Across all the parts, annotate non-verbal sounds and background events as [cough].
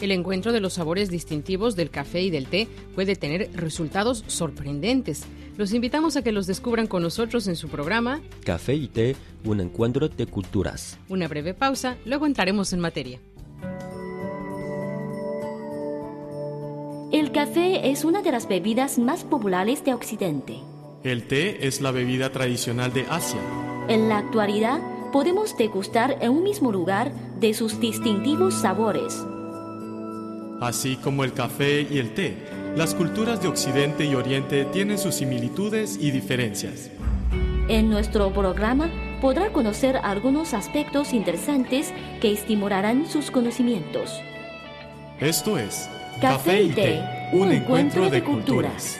El encuentro de los sabores distintivos del café y del té puede tener resultados sorprendentes. Los invitamos a que los descubran con nosotros en su programa Café y té, un encuentro de culturas. Una breve pausa, luego entraremos en materia. El café es una de las bebidas más populares de Occidente. El té es la bebida tradicional de Asia. En la actualidad, podemos degustar en un mismo lugar de sus distintivos sabores Así como el café y el té, las culturas de Occidente y Oriente tienen sus similitudes y diferencias. En nuestro programa podrá conocer algunos aspectos interesantes que estimularán sus conocimientos. Esto es Café y Té, un encuentro de culturas.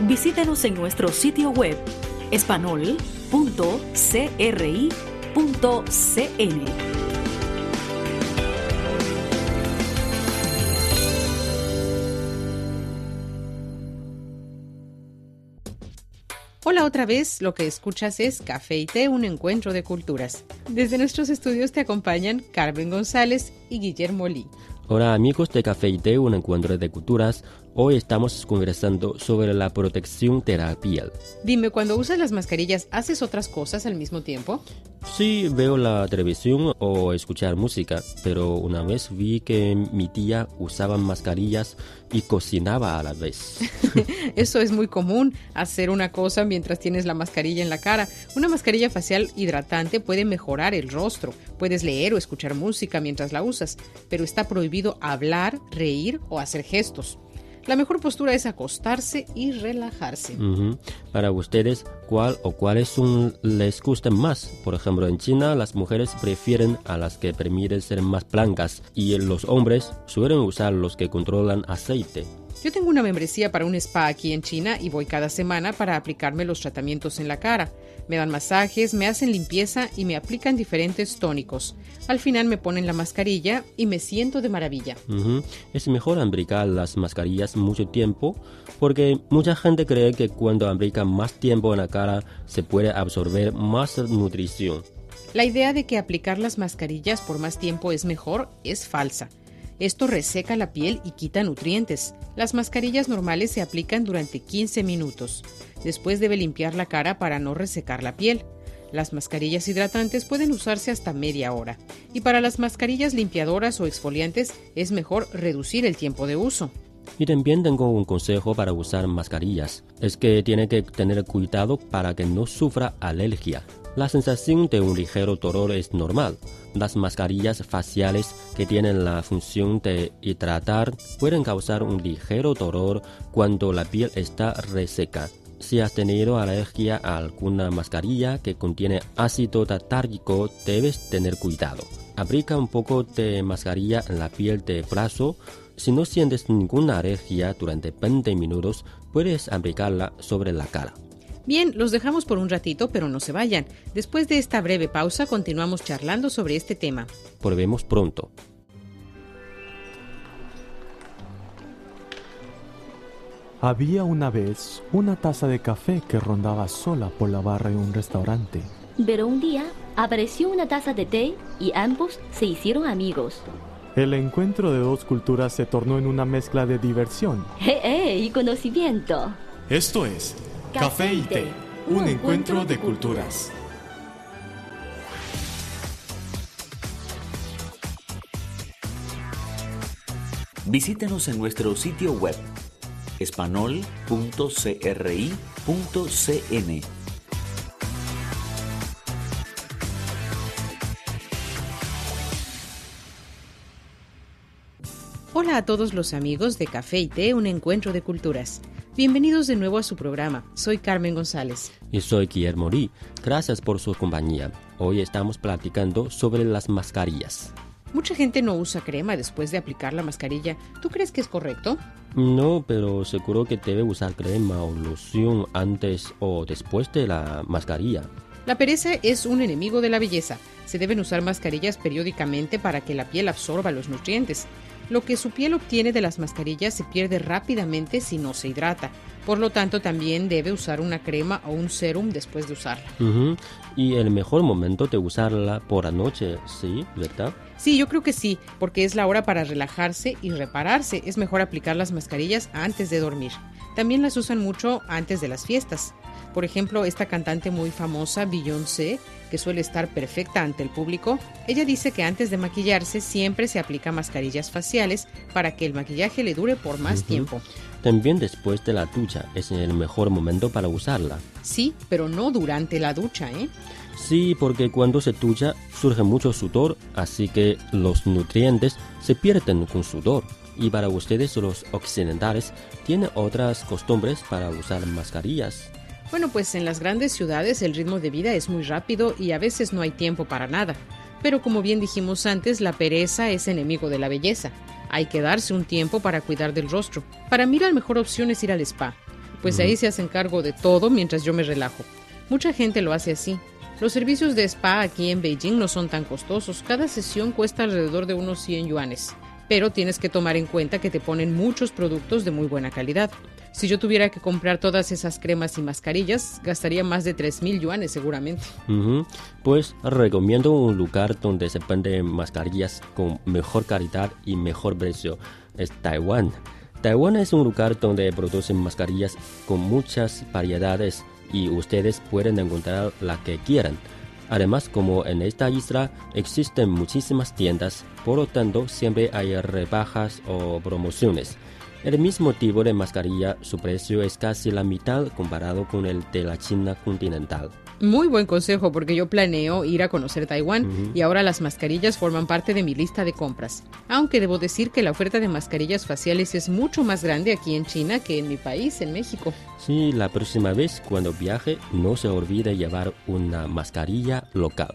Visítenos en nuestro sitio web espanol.cri.cn. Hola otra vez, lo que escuchas es Café y Té, un encuentro de culturas. Desde nuestros estudios te acompañan Carmen González y Guillermo Lee. Hola amigos de Café y Té, un encuentro de culturas. Hoy estamos conversando sobre la protección piel. Dime, cuando usas las mascarillas, ¿haces otras cosas al mismo tiempo? Sí, veo la televisión o escuchar música, pero una vez vi que mi tía usaba mascarillas y cocinaba a la vez. [laughs] [laughs] Eso es muy común, hacer una cosa mientras tienes la mascarilla en la cara. Una mascarilla facial hidratante puede mejorar el rostro. Puedes leer o escuchar música mientras la usas, pero está prohibido hablar, reír o hacer gestos. La mejor postura es acostarse y relajarse. Para ustedes, ¿cuál o cuáles son les gustan más? Por ejemplo, en China las mujeres prefieren a las que permiten ser más blancas y los hombres suelen usar los que controlan aceite. Yo tengo una membresía para un spa aquí en China y voy cada semana para aplicarme los tratamientos en la cara. Me dan masajes, me hacen limpieza y me aplican diferentes tónicos. Al final me ponen la mascarilla y me siento de maravilla. Es mejor aplicar las mascarillas mucho tiempo porque mucha gente cree que cuando aplican más tiempo en la cara se puede absorber más nutrición. La idea de que aplicar las mascarillas por más tiempo es mejor es falsa. Esto reseca la piel y quita nutrientes. Las mascarillas normales se aplican durante 15 minutos. Después debe limpiar la cara para no resecar la piel. Las mascarillas hidratantes pueden usarse hasta media hora. Y para las mascarillas limpiadoras o exfoliantes es mejor reducir el tiempo de uso. Y también tengo un consejo para usar mascarillas. Es que tiene que tener cuidado para que no sufra alergia. La sensación de un ligero dolor es normal. Las mascarillas faciales que tienen la función de hidratar pueden causar un ligero dolor cuando la piel está reseca. Si has tenido alergia a alguna mascarilla que contiene ácido tatárgico, debes tener cuidado. Aplica un poco de mascarilla en la piel de brazo. Si no sientes ninguna alergia durante 20 minutos, puedes aplicarla sobre la cara. Bien, los dejamos por un ratito, pero no se vayan. Después de esta breve pausa, continuamos charlando sobre este tema. Volvemos pronto. Había una vez una taza de café que rondaba sola por la barra de un restaurante. Pero un día apareció una taza de té y ambos se hicieron amigos. El encuentro de dos culturas se tornó en una mezcla de diversión. [laughs] ¡Eh, eh! Y conocimiento. Esto es Café y té, un encuentro de culturas. Visítenos en nuestro sitio web espanol.cri.cn. Hola a todos los amigos de Café y Té, un encuentro de culturas. Bienvenidos de nuevo a su programa. Soy Carmen González. Y soy Guillermo Lee. Gracias por su compañía. Hoy estamos platicando sobre las mascarillas. Mucha gente no usa crema después de aplicar la mascarilla. ¿Tú crees que es correcto? No, pero seguro que debe usar crema o loción antes o después de la mascarilla. La pereza es un enemigo de la belleza. Se deben usar mascarillas periódicamente para que la piel absorba los nutrientes. Lo que su piel obtiene de las mascarillas se pierde rápidamente si no se hidrata. Por lo tanto, también debe usar una crema o un serum después de usarla. Y el mejor momento de usarla por la noche, ¿sí? ¿Verdad? Sí, yo creo que sí, porque es la hora para relajarse y repararse. Es mejor aplicar las mascarillas antes de dormir. También las usan mucho antes de las fiestas. Por ejemplo, esta cantante muy famosa, Beyoncé, que suele estar perfecta ante el público, ella dice que antes de maquillarse siempre se aplica mascarillas faciales para que el maquillaje le dure por más tiempo. También después de la ducha es el mejor momento para usarla. Sí, pero no durante la ducha, ¿eh? Sí, porque cuando se ducha surge mucho sudor, así que los nutrientes se pierden con sudor. Y para ustedes los occidentales tienen otras costumbres para usar mascarillas. Bueno, pues en las grandes ciudades el ritmo de vida es muy rápido y a veces no hay tiempo para nada. Pero como bien dijimos antes, la pereza es enemigo de la belleza. Hay que darse un tiempo para cuidar del rostro. Para mí la mejor opción es ir al spa, pues ahí se hacen cargo de todo mientras yo me relajo. Mucha gente lo hace así. Los servicios de spa aquí en Beijing no son tan costosos. Cada sesión cuesta alrededor de unos 100 yuanes. Pero tienes que tomar en cuenta que te ponen muchos productos de muy buena calidad. Si yo tuviera que comprar todas esas cremas y mascarillas, gastaría más de 3.000 yuanes seguramente. Ujú. Pues recomiendo un lugar donde se venden mascarillas con mejor calidad y mejor precio. Es Taiwán. Taiwán es un lugar donde producen mascarillas con muchas variedades y ustedes pueden encontrar la que quieran. Además, como en esta isla existen muchísimas tiendas, por lo tanto siempre hay rebajas o promociones. El mismo tipo de mascarilla, su precio es casi la mitad comparado con el de la China continental. Muy buen consejo porque yo planeo ir a conocer Taiwán y ahora las mascarillas forman parte de mi lista de compras. Aunque debo decir que la oferta de mascarillas faciales es mucho más grande aquí en China que en mi país, en México. Sí, la próxima vez cuando viaje no se olvide llevar una mascarilla local.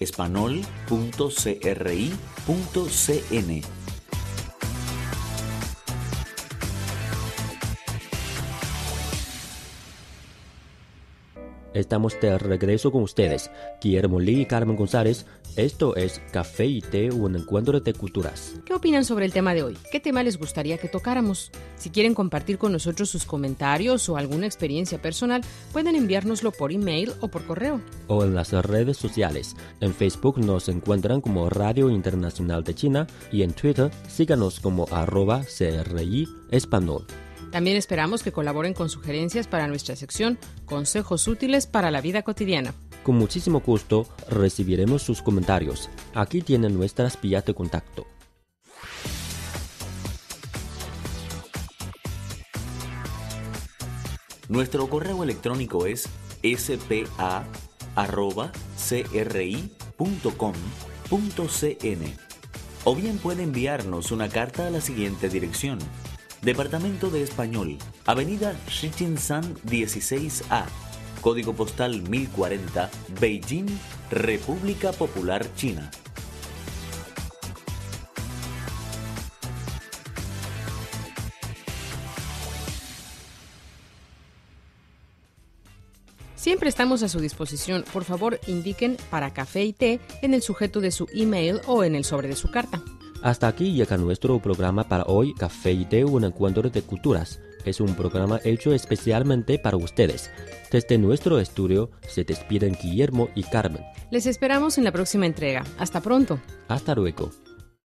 espanol.cri.cn. Estamos de regreso con ustedes, Guillermo Lee y Carmen González. Esto es Café y Té, un encuentro de culturas. ¿Qué opinan sobre el tema de hoy? ¿Qué tema les gustaría que tocáramos? Si quieren compartir con nosotros sus comentarios o alguna experiencia personal, pueden enviárnoslo por email o por correo. O en las redes sociales. En Facebook nos encuentran como Radio Internacional de China y en Twitter síganos como arroba CRI Español. También esperamos que colaboren con sugerencias para nuestra sección Consejos útiles para la vida cotidiana. Con muchísimo gusto recibiremos sus comentarios. Aquí tienen nuestras vías de contacto. Nuestro correo electrónico es spa.cri.com.cn o bien puede enviarnos una carta a la siguiente dirección. Departamento de Español, Avenida Shichinsan 16A, Código Postal 1040, Beijing, República Popular China. Siempre estamos a su disposición. Por favor, indiquen para café y té en el sujeto de su email o en el sobre de su carta. Hasta aquí llega nuestro programa para hoy, Café y Té, un encuentro de culturas. Es un programa hecho especialmente para ustedes. Desde nuestro estudio se despiden Guillermo y Carmen. Les esperamos en la próxima entrega. Hasta pronto. Hasta luego.